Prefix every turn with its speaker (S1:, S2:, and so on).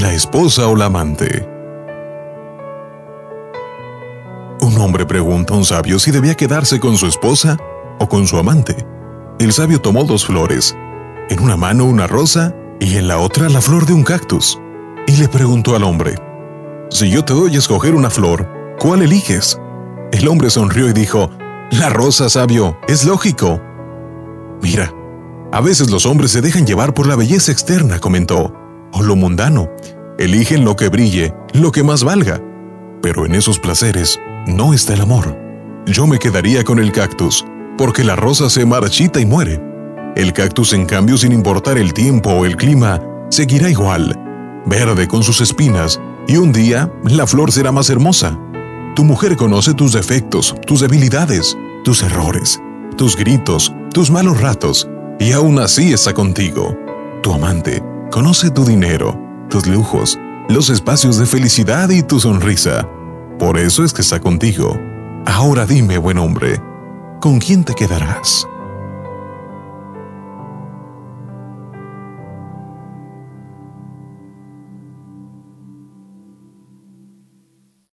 S1: la esposa o la amante. Un hombre pregunta a un sabio si debía quedarse con su esposa o con su amante. El sabio tomó dos flores, en una mano una rosa y en la otra la flor de un cactus, y le preguntó al hombre, Si yo te doy a escoger una flor, ¿cuál eliges? El hombre sonrió y dijo, La rosa, sabio, es lógico. Mira, a veces los hombres se dejan llevar por la belleza externa, comentó, o lo mundano. Eligen lo que brille, lo que más valga. Pero en esos placeres no está el amor. Yo me quedaría con el cactus, porque la rosa se marchita y muere. El cactus, en cambio, sin importar el tiempo o el clima, seguirá igual, verde con sus espinas, y un día la flor será más hermosa. Tu mujer conoce tus defectos, tus debilidades, tus errores, tus gritos, tus malos ratos, y aún así está contigo. Tu amante conoce tu dinero, tus lujos, los espacios de felicidad y tu sonrisa. Por eso es que está contigo. Ahora dime, buen hombre, ¿con quién te quedarás?